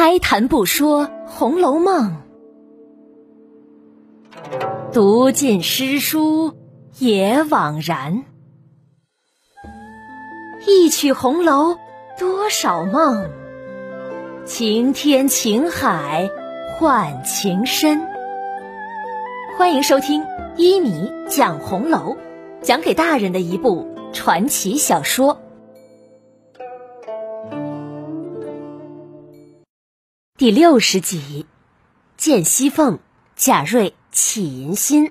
开谈不说《红楼梦》，读尽诗书也枉然。一曲红楼多少梦，情天情海换情深。欢迎收听一米讲红楼，讲给大人的一部传奇小说。第六十集，见西凤，贾瑞起淫心。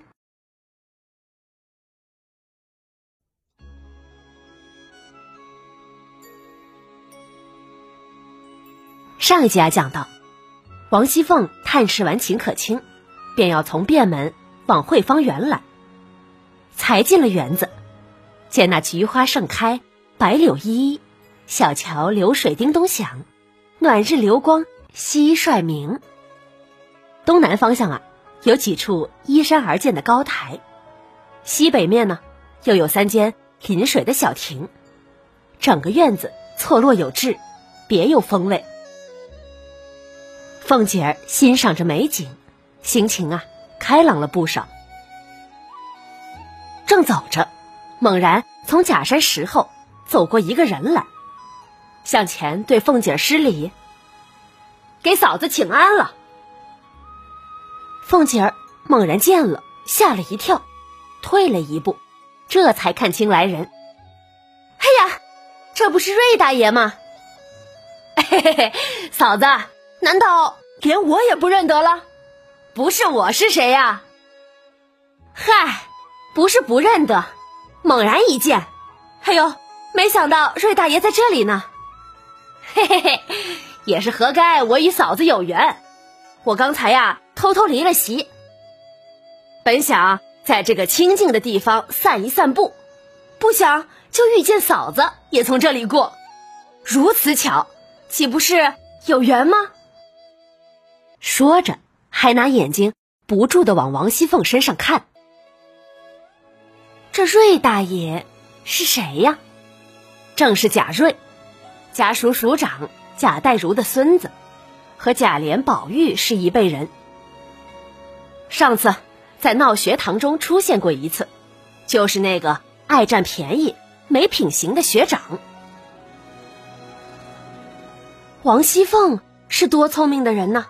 上一集啊，讲到王熙凤探视完秦可卿，便要从便门往惠芳园来。才进了园子，见那菊花盛开，白柳依依，小桥流水叮咚响，暖日流光。蟋蟀鸣。东南方向啊，有几处依山而建的高台；西北面呢，又有三间临水的小亭。整个院子错落有致，别有风味。凤姐儿欣赏着美景，心情啊开朗了不少。正走着，猛然从假山石后走过一个人来，向前对凤姐儿施礼。给嫂子请安了。凤姐儿猛然见了，吓了一跳，退了一步，这才看清来人。哎呀，这不是瑞大爷吗？嘿嘿嘿，嫂子，难道连我也不认得了？不是我是谁呀？嗨，不是不认得，猛然一见，哎呦，没想到瑞大爷在这里呢。嘿嘿嘿。也是活该，我与嫂子有缘。我刚才呀偷偷离了席，本想在这个清静的地方散一散步，不想就遇见嫂子也从这里过，如此巧，岂不是有缘吗？说着，还拿眼睛不住的往王熙凤身上看。这瑞大爷是谁呀？正是贾瑞，家属署长。贾代儒的孙子，和贾琏、宝玉是一辈人。上次在闹学堂中出现过一次，就是那个爱占便宜、没品行的学长。王熙凤是多聪明的人呢，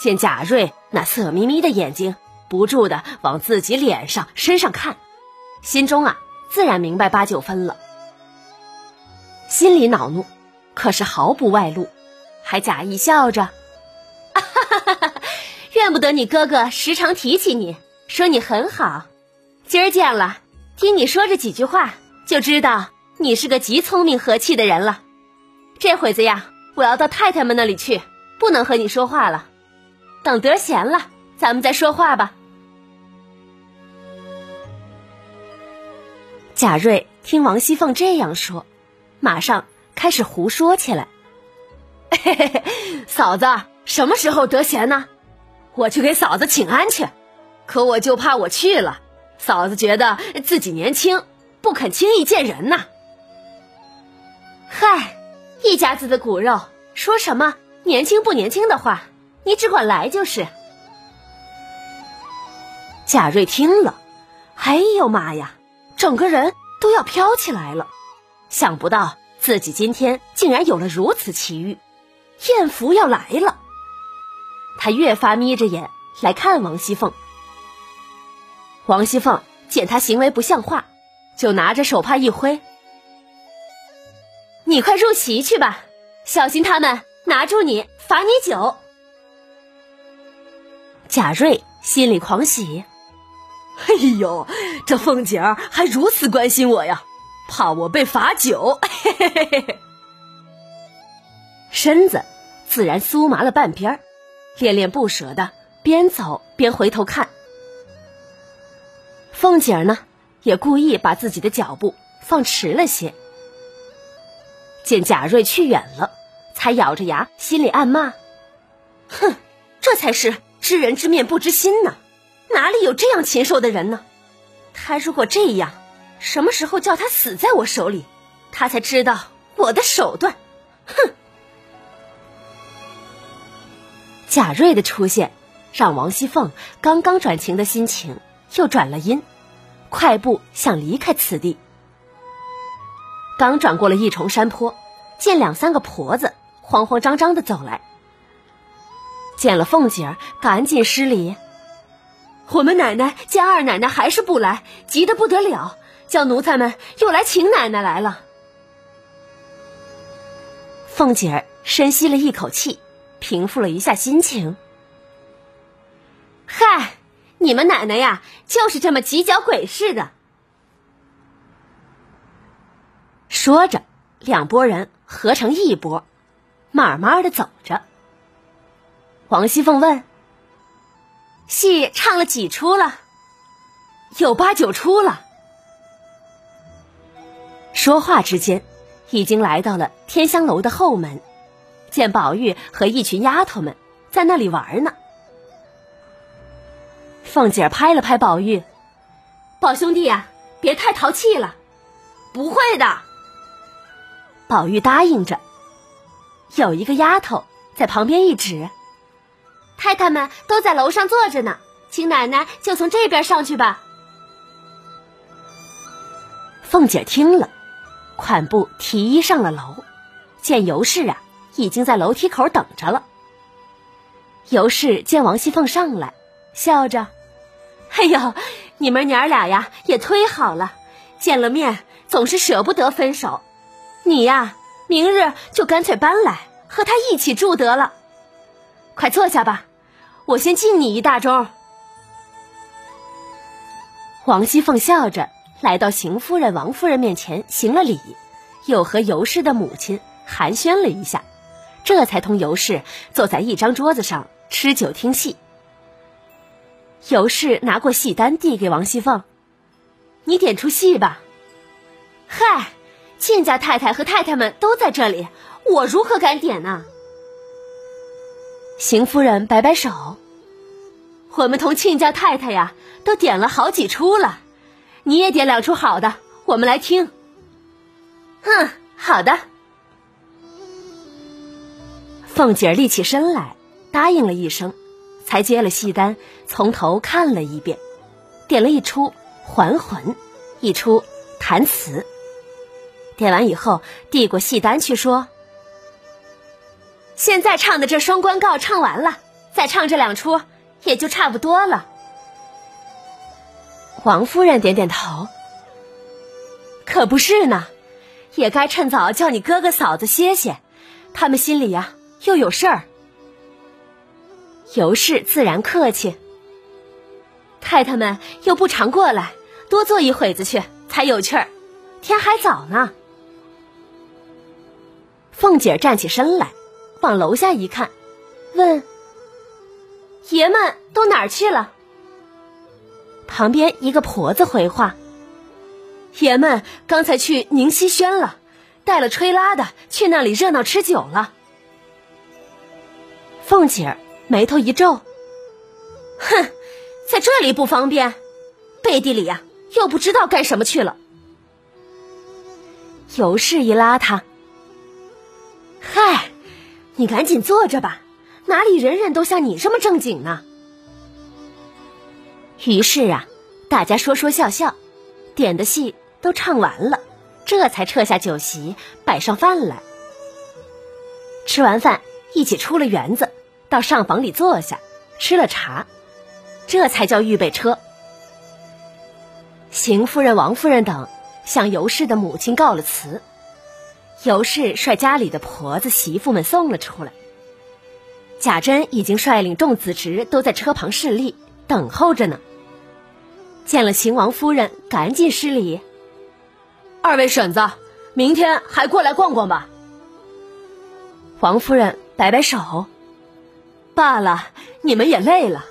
见贾瑞那色眯眯的眼睛不住的往自己脸上、身上看，心中啊自然明白八九分了，心里恼怒。可是毫不外露，还假意笑着，哈哈哈怨不得你哥哥时常提起你，说你很好。今儿见了，听你说这几句话，就知道你是个极聪明和气的人了。这会子呀，我要到太太们那里去，不能和你说话了。等得闲了，咱们再说话吧。贾瑞听王熙凤这样说，马上。开始胡说起来，嘿嘿嘿，嫂子什么时候得闲呢？我去给嫂子请安去。可我就怕我去了，嫂子觉得自己年轻，不肯轻易见人呐。嗨，一家子的骨肉，说什么年轻不年轻的话，你只管来就是。贾瑞听了，哎呦妈呀，整个人都要飘起来了，想不到。自己今天竟然有了如此奇遇，艳福要来了。他越发眯着眼来看王熙凤。王熙凤见他行为不像话，就拿着手帕一挥：“你快入席去吧，小心他们拿住你罚你酒。”贾瑞心里狂喜：“哎呦，这凤姐儿还如此关心我呀！”怕我被罚酒，嘿嘿嘿嘿身子自然酥麻了半边，恋恋不舍的边走边回头看。凤姐儿呢，也故意把自己的脚步放迟了些。见贾瑞去远了，才咬着牙，心里暗骂：“哼，这才是知人知面不知心呢，哪里有这样禽兽的人呢？他如果这样……”什么时候叫他死在我手里，他才知道我的手段。哼！贾瑞的出现，让王熙凤刚刚转晴的心情又转了阴，快步想离开此地。刚转过了一重山坡，见两三个婆子慌慌张张的走来，见了凤姐儿，赶紧施礼。我们奶奶见二奶奶还是不来，急得不得了，叫奴才们又来请奶奶来了。凤姐儿深吸了一口气，平复了一下心情。嗨，你们奶奶呀，就是这么急脚鬼似的。说着，两拨人合成一拨，慢慢的走着。王熙凤问。戏唱了几出了？有八九出了。说话之间，已经来到了天香楼的后门，见宝玉和一群丫头们在那里玩呢。凤姐拍了拍宝玉：“宝兄弟呀，别太淘气了。”“不会的。”宝玉答应着。有一个丫头在旁边一指。太太们都在楼上坐着呢，请奶奶就从这边上去吧。凤姐听了，款步提衣上了楼，见尤氏啊已经在楼梯口等着了。尤氏见王熙凤上来，笑着：“哎呦，你们娘俩呀也忒好了，见了面总是舍不得分手。你呀，明日就干脆搬来和他一起住得了。”快坐下吧，我先敬你一大盅。王熙凤笑着来到邢夫人、王夫人面前行了礼，又和尤氏的母亲寒暄了一下，这才同尤氏坐在一张桌子上吃酒听戏。尤氏拿过戏单递给王熙凤：“你点出戏吧。”“嗨，亲家太太和太太们都在这里，我如何敢点呢？”邢夫人摆摆手：“我们同亲家太太呀，都点了好几出了，你也点两出好的，我们来听。”“哼，好的。”凤姐儿立起身来，答应了一声，才接了戏单，从头看了一遍，点了一出《还魂》，一出《弹词》。点完以后，递过戏单去说。现在唱的这双关告唱完了，再唱这两出也就差不多了。王夫人点点头，可不是呢，也该趁早叫你哥哥嫂子歇歇，他们心里呀又有事儿。尤氏自然客气，太太们又不常过来，多坐一会子去才有趣儿，天还早呢。凤姐站起身来。往楼下一看，问：“爷们都哪儿去了？”旁边一个婆子回话：“爷们刚才去宁熙轩了，带了吹拉的去那里热闹吃酒了。”凤姐儿眉头一皱：“哼，在这里不方便，背地里呀又不知道干什么去了。”尤氏一拉他：“嗨。”你赶紧坐着吧，哪里人人都像你这么正经呢？于是啊，大家说说笑笑，点的戏都唱完了，这才撤下酒席，摆上饭来。吃完饭，一起出了园子，到上房里坐下，吃了茶，这才叫预备车。邢夫人、王夫人等向尤氏的母亲告了辞。尤氏率家里的婆子媳妇们送了出来。贾珍已经率领众子侄都在车旁侍立，等候着呢。见了邢王夫人，赶紧施礼：“二位婶子，明天还过来逛逛吧。”王夫人摆摆手：“罢了，你们也累了。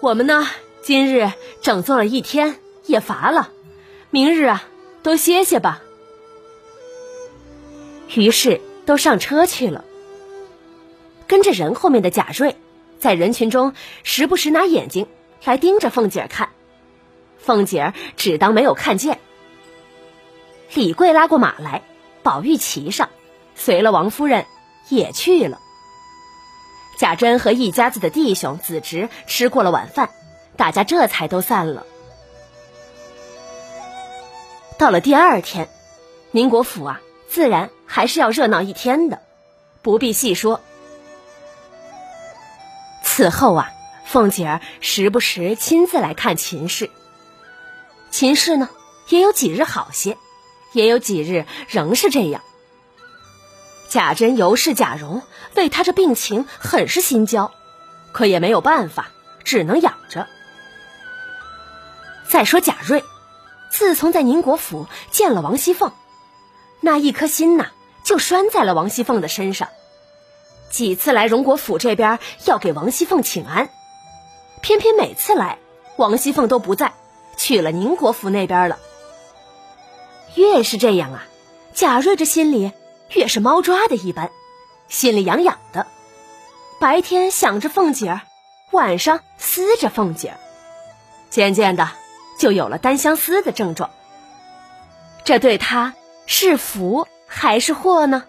我们呢，今日整坐了一天，也乏了。明日啊，都歇歇吧。”于是都上车去了。跟着人后面的贾瑞，在人群中时不时拿眼睛来盯着凤姐看，凤姐只当没有看见。李贵拉过马来，宝玉骑上，随了王夫人也去了。贾珍和一家子的弟兄子侄吃过了晚饭，大家这才都散了。到了第二天，宁国府啊，自然还是要热闹一天的，不必细说。此后啊，凤姐儿时不时亲自来看秦氏。秦氏呢，也有几日好些，也有几日仍是这样。贾珍、尤氏、贾蓉为他这病情很是心焦，可也没有办法，只能养着。再说贾瑞。自从在宁国府见了王熙凤，那一颗心呐就拴在了王熙凤的身上。几次来荣国府这边要给王熙凤请安，偏偏每次来王熙凤都不在，去了宁国府那边了。越是这样啊，贾瑞这心里越是猫抓的一般，心里痒痒的。白天想着凤姐儿，晚上思着凤姐儿，渐渐的。就有了单相思的症状，这对他是福还是祸呢？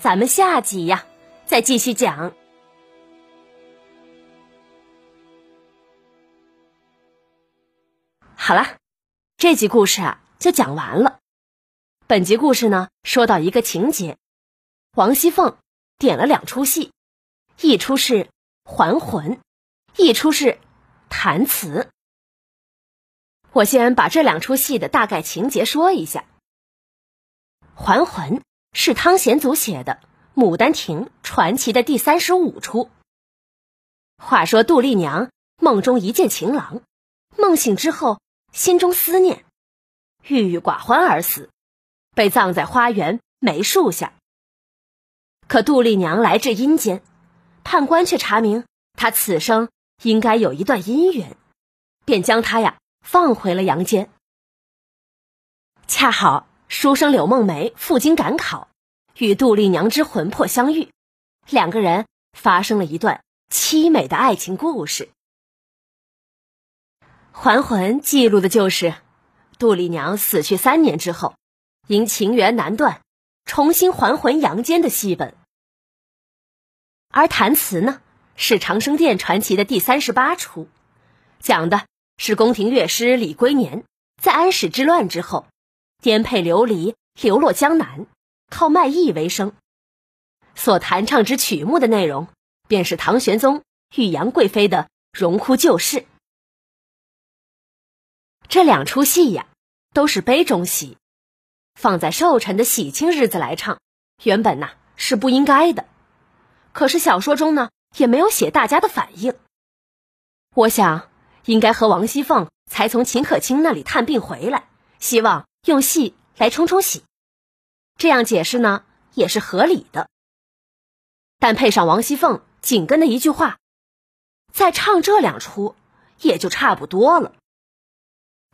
咱们下集呀再继续讲。好了，这集故事啊就讲完了。本集故事呢说到一个情节，王熙凤点了两出戏，一出是还魂，一出是弹词。我先把这两出戏的大概情节说一下。《还魂》是汤显祖写的《牡丹亭》传奇的第三十五出。话说杜丽娘梦中一见情郎，梦醒之后心中思念，郁郁寡欢而死，被葬在花园梅树下。可杜丽娘来至阴间，判官却查明她此生应该有一段姻缘，便将她呀。放回了阳间。恰好书生柳梦梅赴京赶考，与杜丽娘之魂魄相遇，两个人发生了一段凄美的爱情故事。还魂记录的就是杜丽娘死去三年之后，因情缘难断，重新还魂阳间的戏本。而弹词呢，是长生殿传奇的第三十八出，讲的。是宫廷乐师李龟年在安史之乱之后，颠沛流离，流落江南，靠卖艺为生。所弹唱之曲目的内容，便是唐玄宗与杨贵妃的荣枯旧事。这两出戏呀，都是悲中戏，放在寿辰的喜庆日子来唱，原本呐是不应该的。可是小说中呢，也没有写大家的反应。我想。应该和王熙凤才从秦可卿那里探病回来，希望用戏来冲冲喜，这样解释呢也是合理的。但配上王熙凤紧跟的一句话，再唱这两出也就差不多了。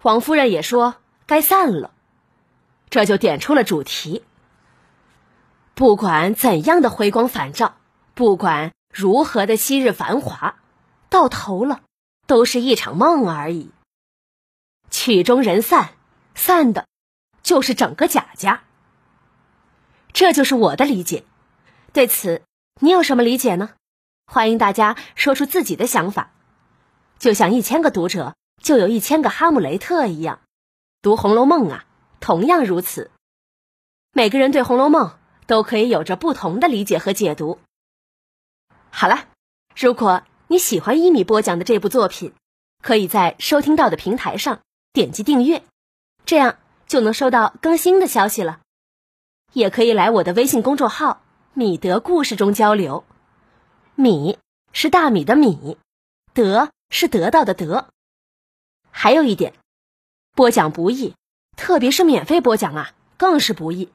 王夫人也说该散了，这就点出了主题。不管怎样的回光返照，不管如何的昔日繁华，到头了。都是一场梦而已。曲终人散，散的，就是整个贾家。这就是我的理解。对此，你有什么理解呢？欢迎大家说出自己的想法。就像一千个读者就有一千个哈姆雷特一样，读《红楼梦》啊，同样如此。每个人对《红楼梦》都可以有着不同的理解和解读。好了，如果。你喜欢一米播讲的这部作品，可以在收听到的平台上点击订阅，这样就能收到更新的消息了。也可以来我的微信公众号“米德故事”中交流。米是大米的米，德是得到的德。还有一点，播讲不易，特别是免费播讲啊，更是不易。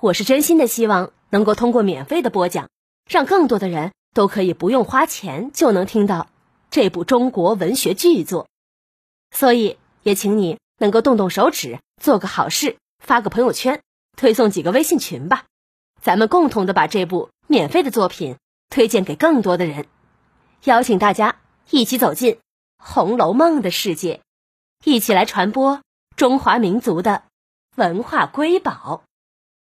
我是真心的希望能够通过免费的播讲，让更多的人。都可以不用花钱就能听到这部中国文学巨作，所以也请你能够动动手指做个好事，发个朋友圈，推送几个微信群吧，咱们共同的把这部免费的作品推荐给更多的人，邀请大家一起走进《红楼梦》的世界，一起来传播中华民族的文化瑰宝。